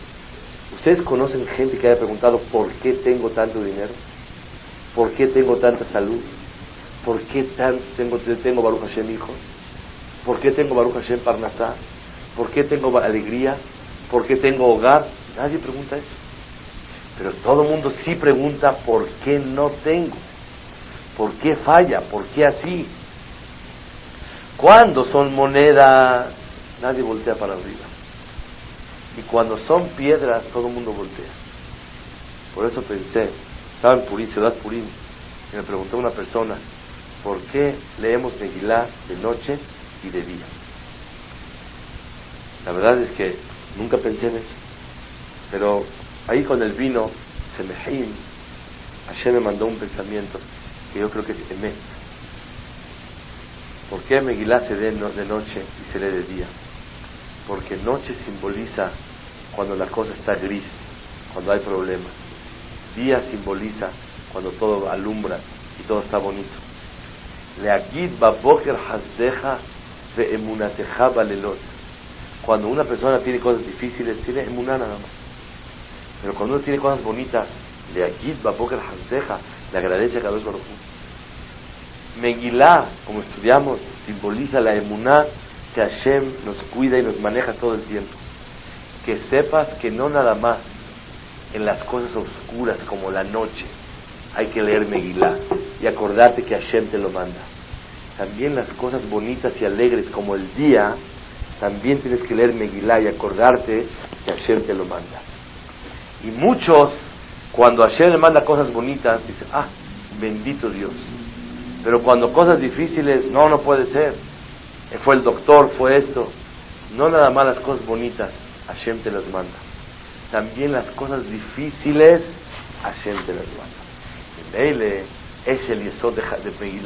¿Ustedes conocen gente que haya preguntado, ¿por qué tengo tanto dinero? ¿Por qué tengo tanta salud? ¿Por qué tan, tengo, tengo Baruch Hashem hijo? ¿Por qué tengo Baruch Hashem Parnasá? ¿Por qué tengo alegría? ¿Por qué tengo hogar? Nadie pregunta eso. Pero todo el mundo sí pregunta por qué no tengo. ¿Por qué falla? ¿Por qué así? Cuando son monedas, nadie voltea para arriba. Y cuando son piedras, todo el mundo voltea. Por eso pensé, estaba en Purín, ciudad Purín, y me preguntó una persona, ¿por qué leemos Megilá de noche y de día? La verdad es que nunca pensé en eso. Pero ahí con el vino, Semehim, Hashem me mandó un pensamiento que yo creo que es Emet. ¿Por qué Megilá se lee de noche y se lee de día? Porque noche simboliza cuando la cosa está gris, cuando hay problemas. Día simboliza cuando todo alumbra y todo está bonito. Cuando una persona tiene cosas difíciles, tiene emuná nada más. Pero cuando uno tiene cosas bonitas, leagid baboker hasdeja, le agradece a Kadosh Baruj Megilá, como estudiamos, simboliza la emuná que Hashem nos cuida y nos maneja todo el tiempo. Que sepas que no nada más en las cosas oscuras como la noche hay que leer Megilá y acordarte que Hashem te lo manda. También las cosas bonitas y alegres como el día, también tienes que leer Megilá y acordarte que Hashem te lo manda. Y muchos, cuando Hashem le manda cosas bonitas, dicen, ah, bendito Dios pero cuando cosas difíciles, no, no puede ser. Fue el doctor, fue esto. No nada más las cosas bonitas, Hashem te las manda. También las cosas difíciles, Hashem te las manda. El es el yesod de, de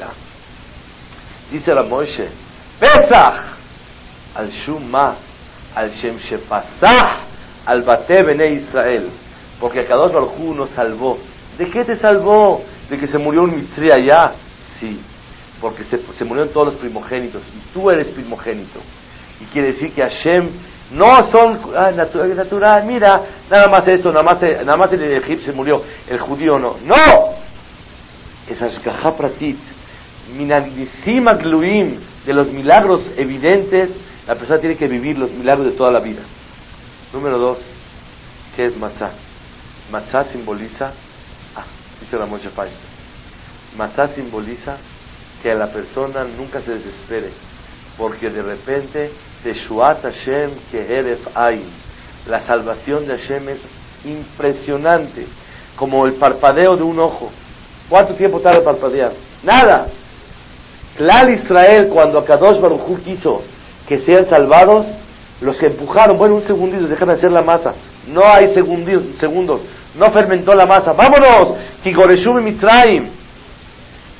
Dice la Moshe, Pesach, al Shuma, al Shem Shepasach, al Bate Bene Israel. Porque Kadosh Baruj nos salvó. ¿De qué te salvó? De que se murió un mitri allá Sí, porque se, se murieron todos los primogénitos y tú eres primogénito. Y quiere decir que Hashem no son ah, natural, mira, nada más esto, nada más, nada más el egipcio murió, el judío no. ¡No! Es Ashgaha Pratit, Gluim, de los milagros evidentes, la persona tiene que vivir los milagros de toda la vida. Número dos, ¿qué es Matzah? Matzah simboliza, ah, dice la Moshe Matá simboliza que a la persona nunca se desespere, porque de repente, Teshuat Hashem Keheref Ain, la salvación de Hashem es impresionante, como el parpadeo de un ojo. ¿Cuánto tiempo tarda parpadear? Nada. Clal Israel, cuando Akadosh Baruj quiso que sean salvados, los empujaron, bueno, un segundito, déjame hacer la masa. No hay segundos, segundos. no fermentó la masa. ¡Vámonos! Kigoreshume Mitraim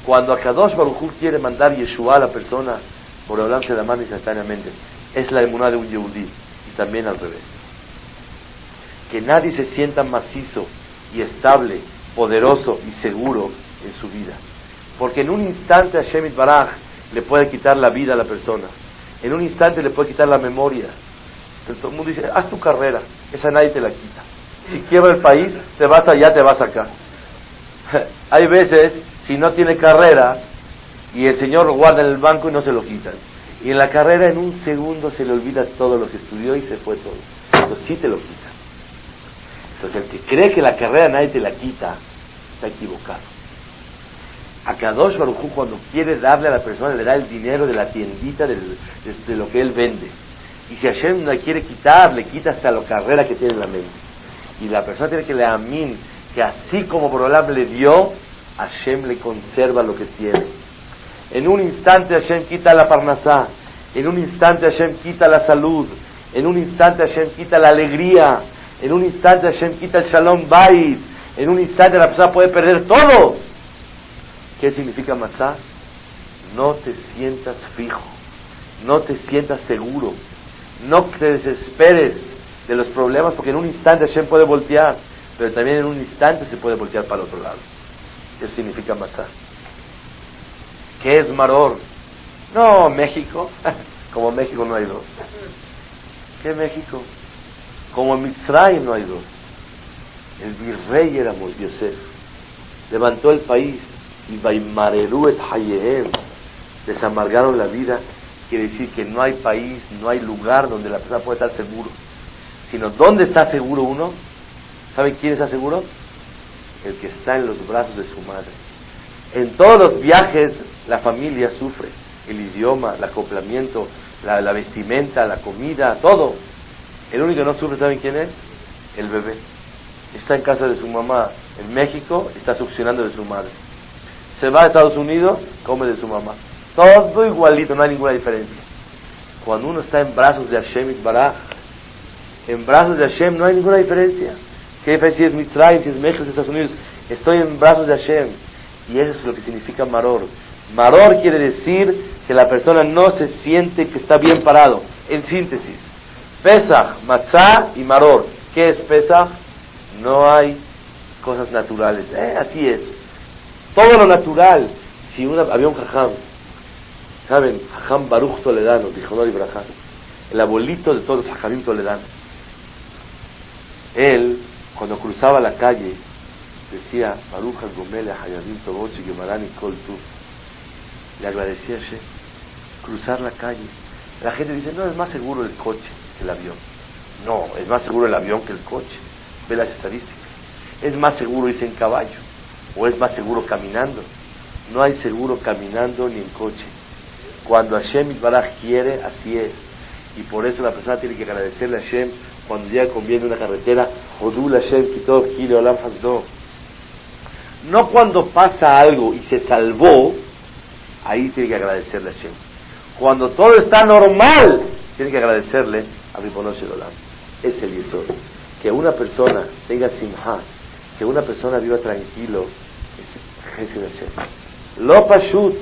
cuando Akadosh Baruj quiere mandar Yeshua a la persona, por hablarse de la mano instantáneamente, es la emuná de un Yehudí, y también al revés. Que nadie se sienta macizo y estable, poderoso y seguro en su vida. Porque en un instante Hashem Baraj le puede quitar la vida a la persona. En un instante le puede quitar la memoria. Entonces, todo el mundo dice, haz tu carrera, esa nadie te la quita. Si quiebra el país, te vas allá, te vas acá. Hay veces si no tiene carrera y el señor lo guarda en el banco y no se lo quitan. Y en la carrera en un segundo se le olvida todo lo que estudió y se fue todo. Entonces sí te lo quitan. Entonces el que cree que la carrera nadie te la quita, está equivocado. A Kadosh Baruj cuando quiere darle a la persona le da el dinero de la tiendita de, lo que él vende. Y si Hashem no quiere quitar, le quita hasta la carrera que tiene en la mente. Y la persona tiene que le amin que así como Borolam le dio, Hashem le conserva lo que tiene. En un instante Hashem quita la parnasá, en un instante Hashem quita la salud, en un instante Hashem quita la alegría, en un instante Hashem quita el shalom bait, en un instante la persona puede perder todo. ¿Qué significa masá? No te sientas fijo, no te sientas seguro, no te desesperes de los problemas porque en un instante Hashem puede voltear, pero también en un instante se puede voltear para el otro lado. Eso significa matar. ¿Qué es Maror? No, México. Como México no hay dos. ¿Qué México? Como Mitzrayim no hay dos. El virrey era Yosef. Levantó el país y Baimareru et Hayehem. Les amargaron la vida. Quiere decir que no hay país, no hay lugar donde la persona puede estar seguro. Sino, ¿dónde está seguro uno? ¿Sabe quién está seguro? el que está en los brazos de su madre. En todos los viajes la familia sufre. El idioma, el acoplamiento, la, vestimenta, la comida, todo. El único que no sufre, ¿saben quién es? El bebé. Está en casa de su mamá en México, está succionando de su madre. Se va a Estados Unidos, come de su mamá. Todo igualito, no hay ninguna diferencia. Cuando uno está en brazos de Hashem Baraj, en brazos de Hashem no hay ninguna diferencia. ¿Qué diferencia es Mitzrayim, si es México, si es Estados Unidos? Estoy en brazos de Hashem. Y eso es lo que significa Maror. Maror quiere decir que la persona no se siente que está bien parado. En síntesis, Pesach, Matzah y Maror. ¿Qué es Pesach? No hay cosas naturales. Eh, así es. Todo lo natural. Si había un jajam, ¿saben? Jajam Baruch Toledano, dijo no Ibrahim, el abuelito de todos los jajamim toledanos. Él, cuando cruzaba la calle, decía, Baruch Gomele Hayadim Tobochi Gemarani Kol Le agradecía a Shem. Cruzar la calle. La gente dice, no, es más seguro el coche que el avión. No, es más seguro el avión que el coche. Ve las estadísticas. Es más seguro irse en caballo o es más seguro caminando. No hay seguro caminando ni en coche. Cuando Hashem Baraj quiere, así es. Y por eso la persona tiene que agradecerle a Hashem cuando llega conviene una carretera. Odul Hashem Olam No cuando pasa algo y se salvó, ahí tiene que agradecerle a Hashem. Cuando todo está normal, tiene que agradecerle a Ribono Olam. Es el Yesod. Que una persona tenga simha, que una persona viva tranquilo, es Lo pashut,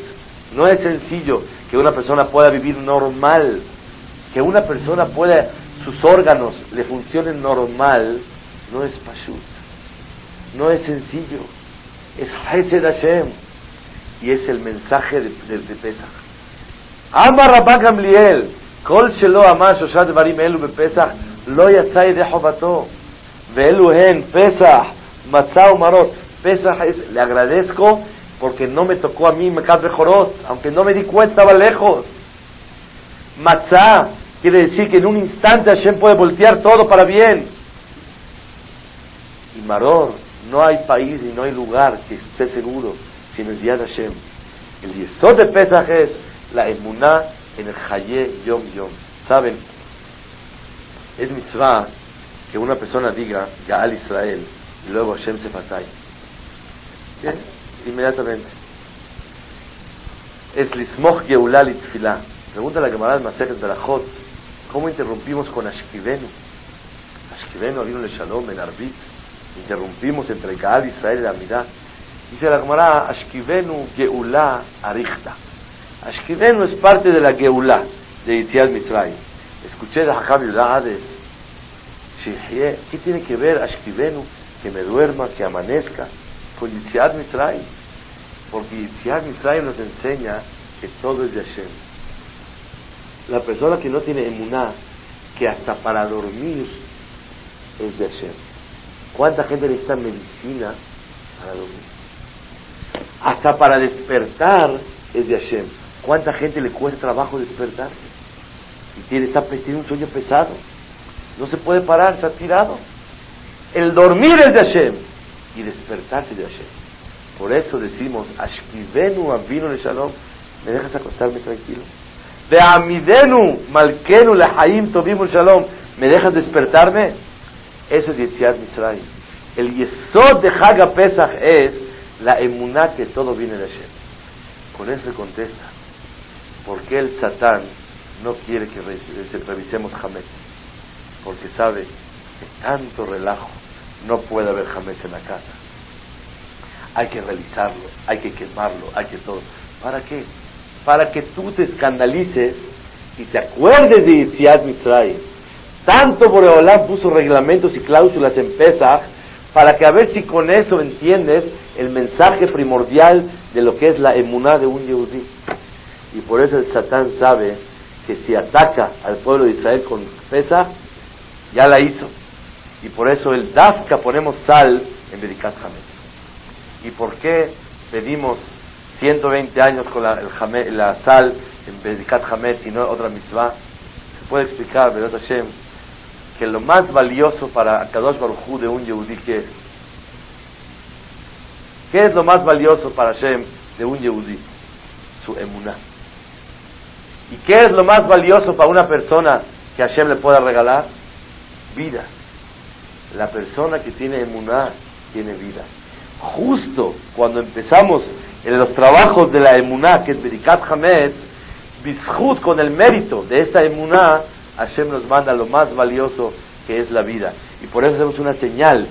no es sencillo que una persona pueda vivir normal, que una persona pueda, sus órganos le funcionen normal, no es pashut, no es sencillo, es Hesed Hashem, y es el mensaje de, de, de Pesach. Amar Rabba Gamliel, Kol Shelo Amar Shoshat Barim Elu Bepesach, Lo Yatzai de Jobato, Ve'elu Hen Pesach, Matzah Marot. Pesach es, le agradezco porque no me tocó a mí Mekat Bejorot, aunque no me di cuenta, estaba lejos. Matzah quiere decir que en un instante Hashem puede voltear todo para bien. Y Maror, no hay país y no hay lugar que esté seguro sin el día de Hashem. El yesod de Pesach es la emuná en el Haye Yom Yom. ¿Saben? Es mitzvah que una persona diga Gaal Israel y luego Hashem se fatay. Bien, inmediatamente. Es Lismoch Geulah Litzfilah. Pregunta la Gemara de Berachot, ¿cómo interrumpimos con Ashkivenu? Ashkivenu vino el Shalom en Arbit. Interrumpimos entre Gaal, Israel y la Midah. Dice la Gemara, Ashkivenu Geulah Arichta. Ashkivenu es parte de la Geulah de Yitziat Mitzrayim. Escuché de Hakam Yudah Hades. ¿Qué tiene que ver Ashkivenu? Que me duerma, que amanezca con Yitziat Mitzrayim. Porque Yitziat Mitzrayim nos enseña que todo es de Hashem. La persona que no tiene emuná, que hasta para dormir es de Hashem. ¿Cuánta gente necesita medicina para dormir? Hasta para despertar es de Hashem. ¿Cuánta gente le cuesta trabajo despertarse? Y tiene, está, tiene un sueño pesado. No se puede parar, está tirado. El dormir es de Hashem y despertarse de Hashem. Por eso decimos, Ashkivenu Avinu le Shalom, ¿me dejas acostarme tranquilo? De Amidenu Malkenu le Haim Tovim Shalom, ¿me dejas despertarme? Eso es Yetziat Mitzrayim. El Yesod de Haga Pesach es la emuná que todo viene de Hashem. Con eso se contesta, ¿por qué el Satán no quiere que revisemos Hamet? Porque sabe que tanto relajo no puede haber jamés en la casa. Hay que realizarlo, hay que quemarlo, hay que todo. ¿Para qué? Para que tú te escandalices y te acuerdes de Yitziat Mitzrayim. Tanto Boreolán puso reglamentos y cláusulas en Pesach para que a ver si con eso entiendes el mensaje primordial de lo que es la emuná de un Yehudí. Y por eso el Satán sabe que si ataca al pueblo de Israel con Pesach, ya la hizo. Y por eso el Dafka ponemos sal en Bedikat Hametz. ¿Y por qué pedimos 120 años con la, sal en Bedikat Hametz y no otra mitzvah? Se puede explicar, ¿verdad Hashem? Que lo más valioso para Kadosh Baruj de un Yehudí, ¿qué es? ¿Qué es lo más valioso para Hashem de un Yehudí? Su emuná. ¿Y qué es lo más valioso para una persona que Hashem le pueda regalar? Vida. La persona que tiene emuná tiene vida. Justo cuando empezamos en los trabajos de la emuná, que es Berikat Hamed, Bishut con el mérito de esta emuná, Hashem nos manda lo más valioso que es la vida. Y por eso hacemos una señal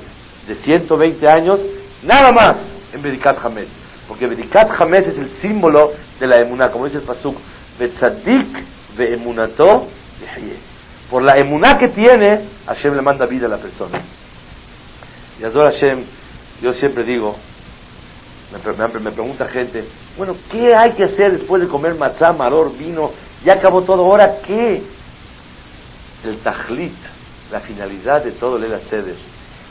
de 120 años, nada más en Berikat Hamed. Porque Berikat Hamed es el símbolo de la emuná, como dice el Pasuk, Betzadik ve'emunato Por la emuná que tiene, Hashem le manda vida a la persona. Y adora Hashem, yo siempre digo, me, me, pregunta gente, bueno, ¿qué hay que hacer después de comer matzá, maror, vino? Ya acabó todo, ¿ahora qué? El tajlit, la finalidad de todo el Seder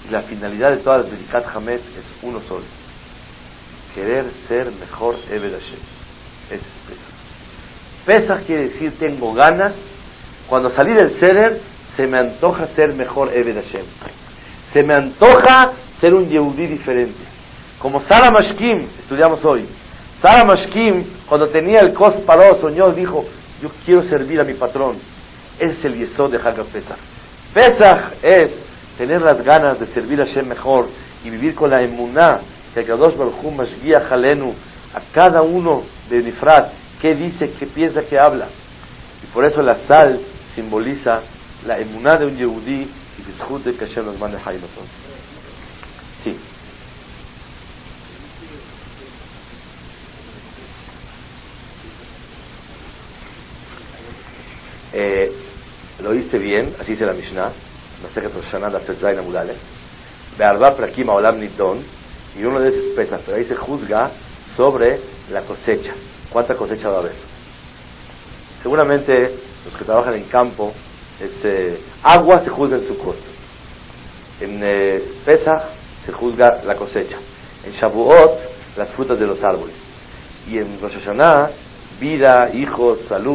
y la finalidad de todas las Berikat Hamed es uno solo. Querer ser mejor Ebed Hashem. Ese es Pesach quiere decir tengo ganas. Cuando salí del Seder, se me antoja ser mejor Ebed Hashem. Se me antoja ser un Yehudí diferente. Como Sara Mashkim, estudiamos hoy. Sara Mashkim, cuando tenía el Kos Paró, soñó, dijo, yo quiero servir a mi patrón. Es el yesod de Hagar Pesach. Pesach es tener las ganas de servir a Hashem mejor y vivir con la emuná que Kadosh Baruch guía Jalenu a cada uno de Nifrat qué dice, qué piensa, qué habla. Y por eso la sal simboliza la emuná de un yehudí y disfrut de que Hashem nos mande Sí. Eh, lo oíste bien, así dice la Mishnah, la Prakim Olam Nidon, y uno de esos pesas, pero ahí se juzga sobre la cosecha. ¿Cuánta cosecha va a haber? Seguramente los que trabajan en campo, este, agua se juzga en su costo. En eh, Pesach se juzga la cosecha. En Shavuot, las frutas de los árboles. Y en Rosh Hashanah, vida, hijos, salud.